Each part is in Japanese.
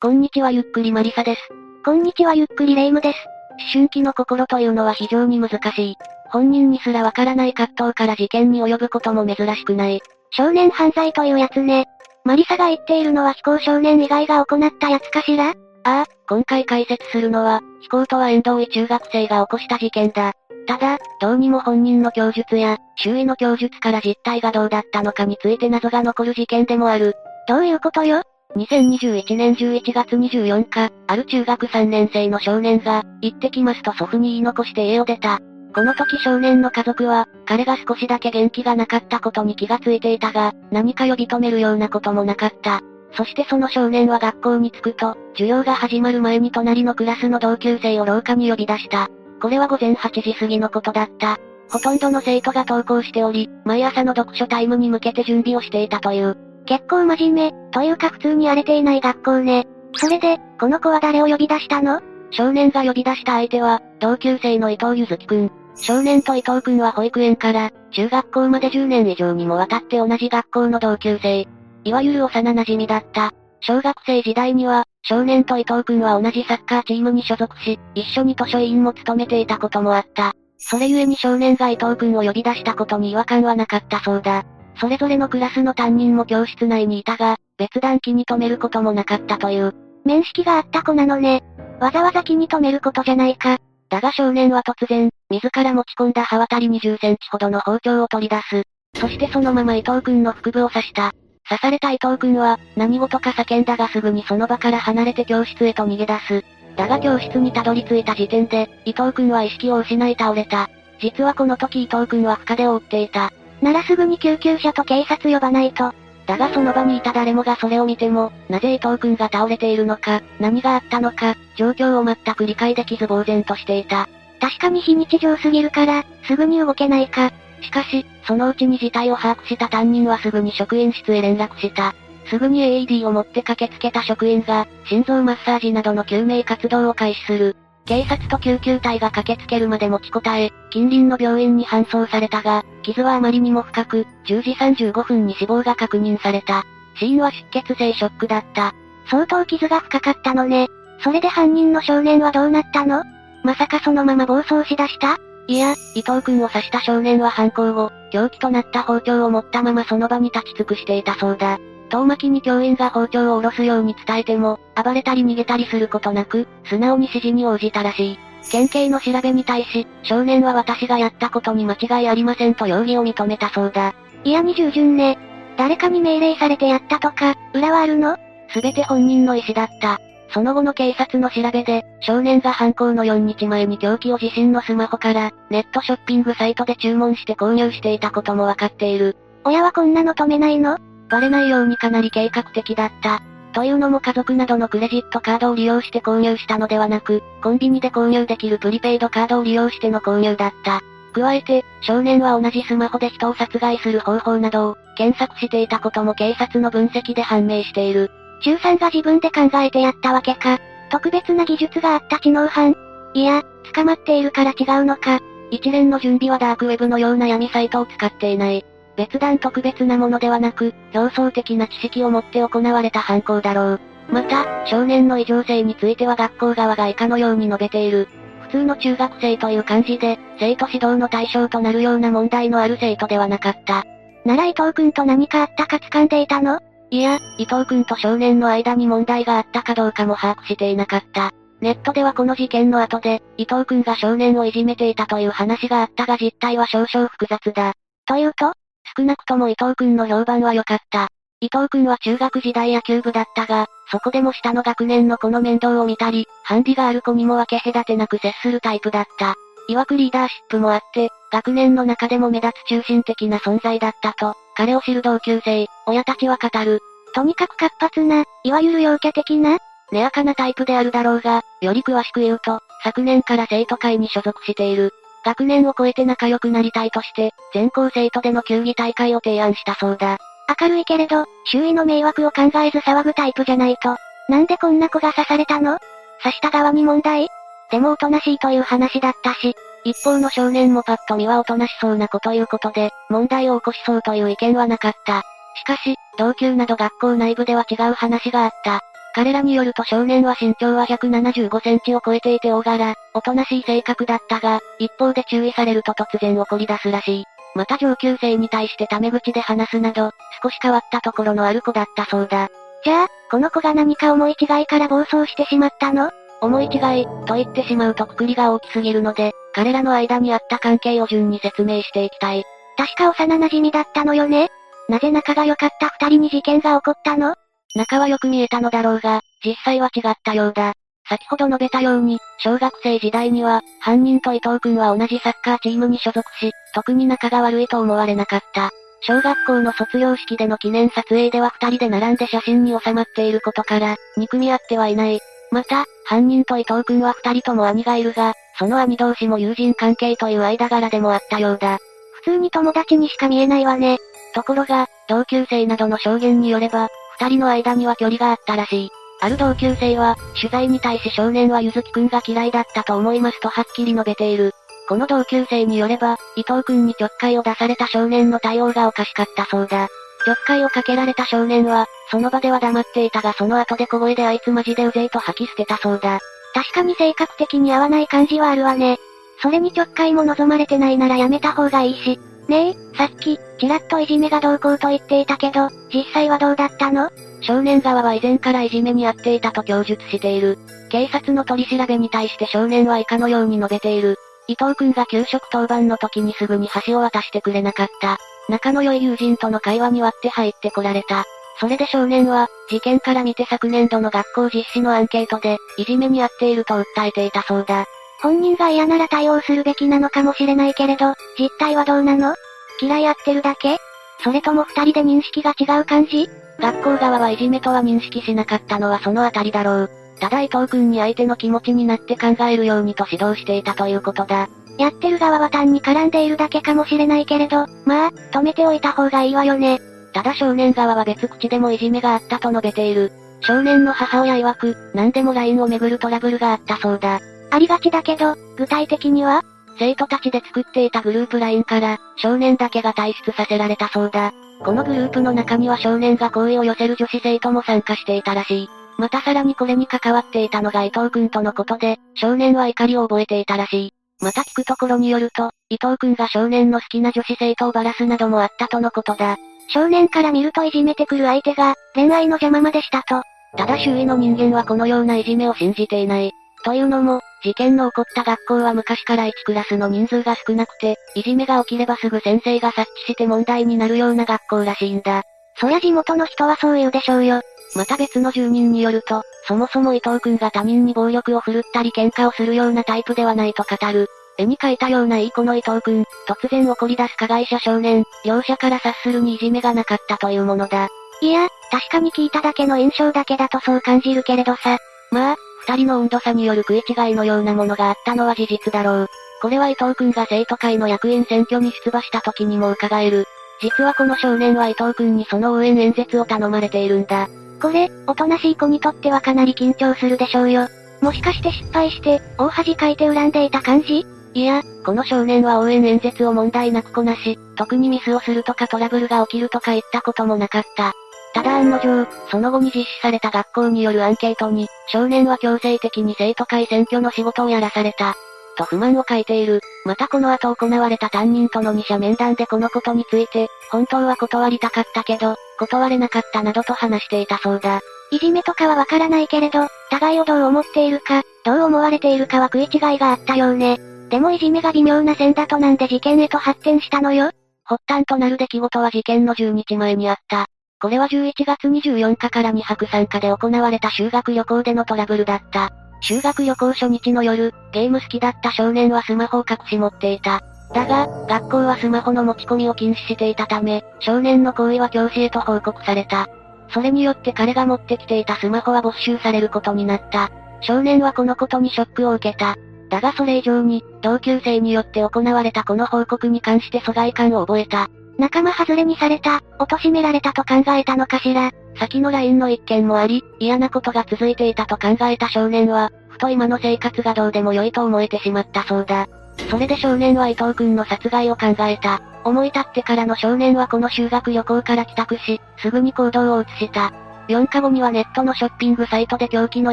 こんにちはゆっくりマリサです。こんにちはゆっくりレイムです。思春期の心というのは非常に難しい。本人にすらわからない葛藤から事件に及ぶことも珍しくない。少年犯罪というやつね。マリサが言っているのは非行少年以外が行ったやつかしら？ああ、今回解説するのは、非行とは遠藤医中学生が起こした事件だ。ただ、どうにも本人の供述や、周囲の供述から実態がどうだったのかについて謎が残る事件でもある。どういうことよ？2021年11月24日、ある中学3年生の少年が、行ってきますと祖父に言い残して家を出た。この時少年の家族は、彼が少しだけ元気がなかったことに気がついていたが、何か呼び止めるようなこともなかった。そしてその少年は学校に着くと、授業が始まる前に隣のクラスの同級生を廊下に呼び出した。これは午前8時過ぎのことだった。ほとんどの生徒が登校しており、毎朝の読書タイムに向けて準備をしていたという。結構真面目、というか普通に荒れていない学校ね。それで、この子は誰を呼び出したの？少年が呼び出した相手は、同級生の伊藤ゆずきくん。少年と伊藤くんは保育園から、中学校まで10年以上にもわたって同じ学校の同級生。いわゆる幼馴染だった。小学生時代には、少年と伊藤くんは同じサッカーチームに所属し、一緒に図書委員も務めていたこともあった。それゆえに少年が伊藤くんを呼び出したことに違和感はなかったそうだ。それぞれのクラスの担任も教室内にいたが、別段気に留めることもなかったという。面識があった子なのね。わざわざ気に留めることじゃないか。だが少年は突然、自ら持ち込んだ刃渡り20センチほどの包丁を取り出す。そしてそのまま伊藤くんの腹部を刺した。刺された伊藤くんは、何事か叫んだがすぐにその場から離れて教室へと逃げ出す。だが教室にたどり着いた時点で、伊藤くんは意識を失い倒れた。実はこの時伊藤くんは深手を負っていた。ならすぐに救急車と警察呼ばないと。だがその場にいた誰もがそれを見ても、なぜ伊藤くんが倒れているのか、何があったのか、状況を全く理解できず呆然としていた。確かに非日常すぎるから、すぐに動けないか。しかし、そのうちに事態を把握した担任はすぐに職員室へ連絡した。すぐに AED を持って駆けつけた職員が、心臓マッサージなどの救命活動を開始する。警察と救急隊が駆けつけるまで持ちこたえ、近隣の病院に搬送されたが、傷はあまりにも深く、10時35分に死亡が確認された。死因は出血性ショックだった。相当傷が深かったのね。それで犯人の少年はどうなったの？まさかそのまま暴走しだした？いや、伊藤くんを刺した少年は犯行後、凶器となった包丁を持ったままその場に立ち尽くしていたそうだ。遠巻きに教員が包丁を下ろすように伝えても、暴れたり逃げたりすることなく、素直に指示に応じたらしい。県警の調べに対し、少年は私がやったことに間違いありませんと容疑を認めたそうだ。いやに従順ね。誰かに命令されてやったとか、裏はあるの？すべて本人の意思だった。その後の警察の調べで、少年が犯行の4日前に凶器を自身のスマホから、ネットショッピングサイトで注文して購入していたこともわかっている。親はこんなの止めないの？バレないようにかなり計画的だった。というのも家族などのクレジットカードを利用して購入したのではなく、コンビニで購入できるプリペイドカードを利用しての購入だった。加えて、少年は同じスマホで人を殺害する方法などを検索していたことも警察の分析で判明している。中3が自分で考えてやったわけか。特別な技術があった知能犯。いや、捕まっているから違うのか。一連の準備はダークウェブのような闇サイトを使っていない。別段特別なものではなく、表層的な知識を持って行われた犯行だろう。また、少年の異常性については学校側が以下のように述べている。普通の中学生という感じで、生徒指導の対象となるような問題のある生徒ではなかった。なら伊藤くんと何かあったか掴んでいたの？いや、伊藤くんと少年の間に問題があったかどうかも把握していなかった。ネットではこの事件の後で、伊藤くんが少年をいじめていたという話があったが実態は少々複雑だ。というと少なくとも伊藤くんの評判は良かった。伊藤くんは中学時代野球部だったが、そこでも下の学年の子の面倒を見たり、ハンディがある子にも分け隔てなく接するタイプだった。曰くリーダーシップもあって、学年の中でも目立つ中心的な存在だったと、彼を知る同級生、親たちは語る。とにかく活発な、いわゆる陽キャ的な根やかなタイプであるだろうが、より詳しく言うと、昨年から生徒会に所属している。学年を超えて仲良くなりたいとして、全校生徒での球技大会を提案したそうだ。明るいけれど、周囲の迷惑を考えず騒ぐタイプじゃないと。なんでこんな子が刺されたの？刺した側に問題？でもおとなしいという話だったし、一方の少年もパッと見はおとなしそうな子ということで、問題を起こしそうという意見はなかった。しかし、同級など学校内部では違う話があった。彼らによると少年は身長は175センチを超えていて大柄、おとなしい性格だったが、一方で注意されると突然怒り出すらしい。また上級生に対してタメ口で話すなど、少し変わったところのある子だったそうだ。じゃあ、この子が何か思い違いから暴走してしまったの？思い違い、と言ってしまうとくくりが大きすぎるので、彼らの間にあった関係を順に説明していきたい。確か幼馴染だったのよね？なぜ仲が良かった二人に事件が起こったの？仲はよく見えたのだろうが、実際は違ったようだ。先ほど述べたように、小学生時代には、犯人と伊藤くんは同じサッカーチームに所属し、特に仲が悪いと思われなかった。小学校の卒業式での記念撮影では二人で並んで写真に収まっていることから、憎み合ってはいない。また、犯人と伊藤くんは二人とも兄がいるが、その兄同士も友人関係という間柄でもあったようだ。普通に友達にしか見えないわね。ところが、同級生などの証言によれば、二人の間には距離があったらしい。ある同級生は、取材に対し少年はゆずきくんが嫌いだったと思いますとはっきり述べている。この同級生によれば、伊藤くんにちょっかいを出された少年の対応がおかしかったそうだ。ちょっかいをかけられた少年は、その場では黙っていたがその後で小声であいつマジでうぜいと吐き捨てたそうだ。確かに性格的に合わない感じはあるわね。それにちょっかいも望まれてないならやめた方がいいし。ねえ、さっき、ちらっといじめがどうこうと言っていたけど、実際はどうだったの？少年側は以前からいじめに遭っていたと供述している。警察の取り調べに対して少年は以下のように述べている。伊藤くんが給食当番の時にすぐに橋を渡してくれなかった。仲の良い友人との会話に割って入ってこられた。それで少年は、事件から見て昨年度の学校実施のアンケートで、いじめに遭っていると訴えていたそうだ。本人が嫌なら対応するべきなのかもしれないけれど、実態はどうなの？嫌い合ってるだけ？それとも二人で認識が違う感じ？学校側はいじめとは認識しなかったのはそのあたりだろう。ただ伊藤くんに相手の気持ちになって考えるようにと指導していたということだ。やってる側は単に絡んでいるだけかもしれないけれど、まあ、止めておいた方がいいわよね。ただ少年側は別口でもいじめがあったと述べている。少年の母親曰く、何でも LINE をめぐるトラブルがあったそうだ。ありがちだけど、具体的には？生徒たちで作っていたグループ LINE から、少年だけが退出させられたそうだ。このグループの中には少年が好意を寄せる女子生徒も参加していたらしい。またさらにこれに関わっていたのが伊藤くんとのことで、少年は怒りを覚えていたらしい。また聞くところによると、伊藤くんが少年の好きな女子生徒をバラすなどもあったとのことだ。少年から見るといじめてくる相手が、恋愛の邪魔までしたと。ただ周囲の人間はこのようないじめを信じていない。というのも、事件の起こった学校は昔から1クラスの人数が少なくて、いじめが起きればすぐ先生が察知して問題になるような学校らしいんだ。そりゃ地元の人はそう言うでしょうよ。また別の住人によると、そもそも伊藤くんが他人に暴力を振るったり喧嘩をするようなタイプではないと語る。絵に描いたようないい子の伊藤くん、突然怒り出す加害者少年、両者から察するにいじめがなかったというものだ。いや、確かに聞いただけの印象だけだとそう感じるけれどさ。まあ、二人の温度差による食い違いのようなものがあったのは事実だろう。これは伊藤くんが生徒会の役員選挙に出馬した時にも伺える。実はこの少年は伊藤くんにその応援演説を頼まれているんだ。これ、おとなしい子にとってはかなり緊張するでしょうよ。もしかして失敗して、大恥かいて恨んでいた感じ？いや、この少年は応援演説を問題なくこなし、特にミスをするとかトラブルが起きるとか言ったこともなかった。ただ案の定、その後に実施された学校によるアンケートに、少年は強制的に生徒会選挙の仕事をやらされた。と不満を書いている。またこの後行われた担任との二者面談でこのことについて、本当は断りたかったけど、断れなかったなどと話していたそうだ。いじめとかはわからないけれど、互いをどう思っているか、どう思われているかは食い違いがあったようね。でもいじめが微妙な線だとなんで事件へと発展したのよ発端となる出来事は事件の10日前にあった。これは11月24日から2泊参加で行われた修学旅行でのトラブルだった。修学旅行初日の夜、ゲーム好きだった少年はスマホを隠し持っていた。だが、学校はスマホの持ち込みを禁止していたため、少年の行為は教師へと報告された。それによって彼が持ってきていたスマホは没収されることになった。少年はこのことにショックを受けた。だがそれ以上に、同級生によって行われたこの報告に関して疎外感を覚えた。仲間外れにされた、貶められたと考えたのかしら。先の LINE の一件もあり、嫌なことが続いていたと考えた少年は、ふと今の生活がどうでも良いと思えてしまったそうだ。それで少年は伊藤くんの殺害を考えた。思い立ってからの少年はこの修学旅行から帰宅し、すぐに行動を移した。4日後にはネットのショッピングサイトで凶器の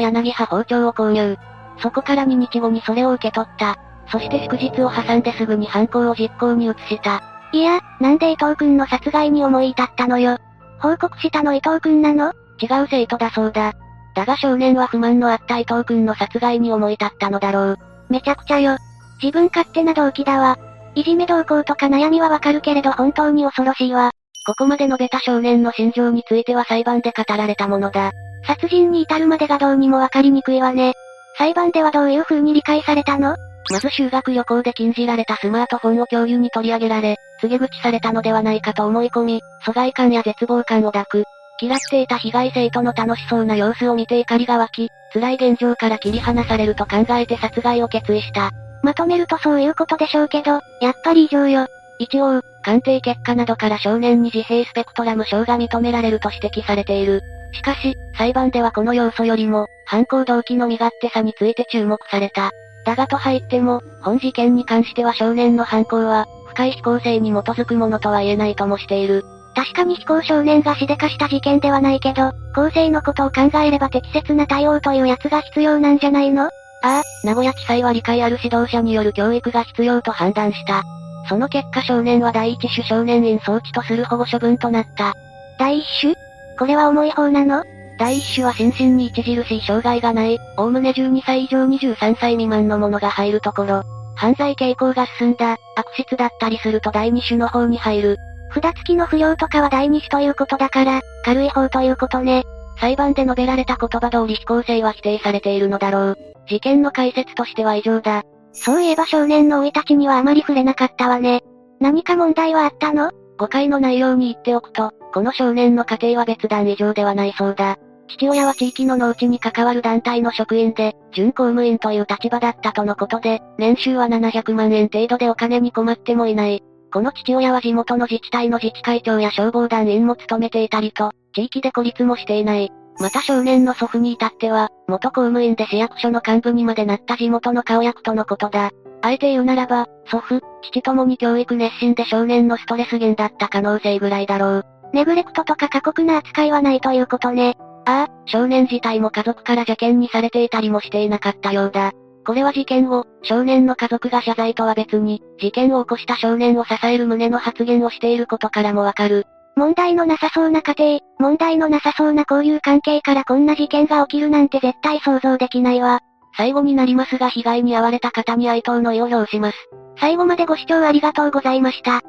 柳刃包丁を購入。そこから2日後にそれを受け取った。そして祝日を挟んですぐに犯行を実行に移した。いや、なんで伊藤くんの殺害に思い至ったのよ。報告したの伊藤くんなの？違う生徒だそうだ。だが少年は不満のあった伊藤くんの殺害に思い立ったのだろう。めちゃくちゃよ。自分勝手な動機だわ。いじめ動向とか悩みはわかるけれど本当に恐ろしいわ。ここまで述べた少年の心情については裁判で語られたものだ。殺人に至るまでがどうにもわかりにくいわね。裁判ではどういう風に理解されたの？まず修学旅行で禁じられたスマートフォンを教諭に取り上げられ、告げ口されたのではないかと思い込み、疎外感や絶望感を抱く。嫌っていた被害生徒の楽しそうな様子を見て怒りが湧き、辛い現状から切り離されると考えて殺害を決意した。まとめるとそういうことでしょうけど、やっぱり異常よ。一応、鑑定結果などから少年に自閉スペクトラム症が認められると指摘されている。しかし、裁判ではこの要素よりも、犯行動機の身勝手さについて注目された。だがと入っても、本事件に関しては少年の犯行は、深い非行性に基づくものとは言えないともしている。確かに非行少年がしでかした事件ではないけど、公正のことを考えれば適切な対応というやつが必要なんじゃないの？ああ、名古屋地裁は理解ある指導者による教育が必要と判断した。その結果少年は第一種少年院装置とする保護処分となった。第一種？これは重い方なの？第一種は心身に著しい障害がない、おおむね12歳以上23歳未満のものが入るところ、犯罪傾向が進んだ、悪質だったりすると第二種の方に入る。札付きの不良とかは第二種ということだから、軽い方ということね。裁判で述べられた言葉通り非行性は否定されているのだろう。事件の解説としては異常だ。そういえば少年の生い立ちにはあまり触れなかったわね。何か問題はあったの？誤解の内容に言っておくと、この少年の家庭は別段異常ではないそうだ。父親は地域の農地に関わる団体の職員で、準公務員という立場だったとのことで、年収は700万円程度でお金に困ってもいない。この父親は地元の自治体の自治会長や消防団員も務めていたりと、地域で孤立もしていない。また少年の祖父に至っては、元公務員で市役所の幹部にまでなった地元の顔役とのことだ。あえて言うならば、祖父、父ともに教育熱心で少年のストレス源だった可能性ぐらいだろう。ネグレクトとか過酷な扱いはないということね。ああ、少年自体も家族から邪険にされていたりもしていなかったようだ。これは事件後、少年の家族が謝罪とは別に、事件を起こした少年を支える旨の発言をしていることからもわかる。問題のなさそうな家庭、問題のなさそうな交友関係からこんな事件が起きるなんて絶対想像できないわ。最後になりますが被害に遭われた方に哀悼の意を表します。最後までご視聴ありがとうございました。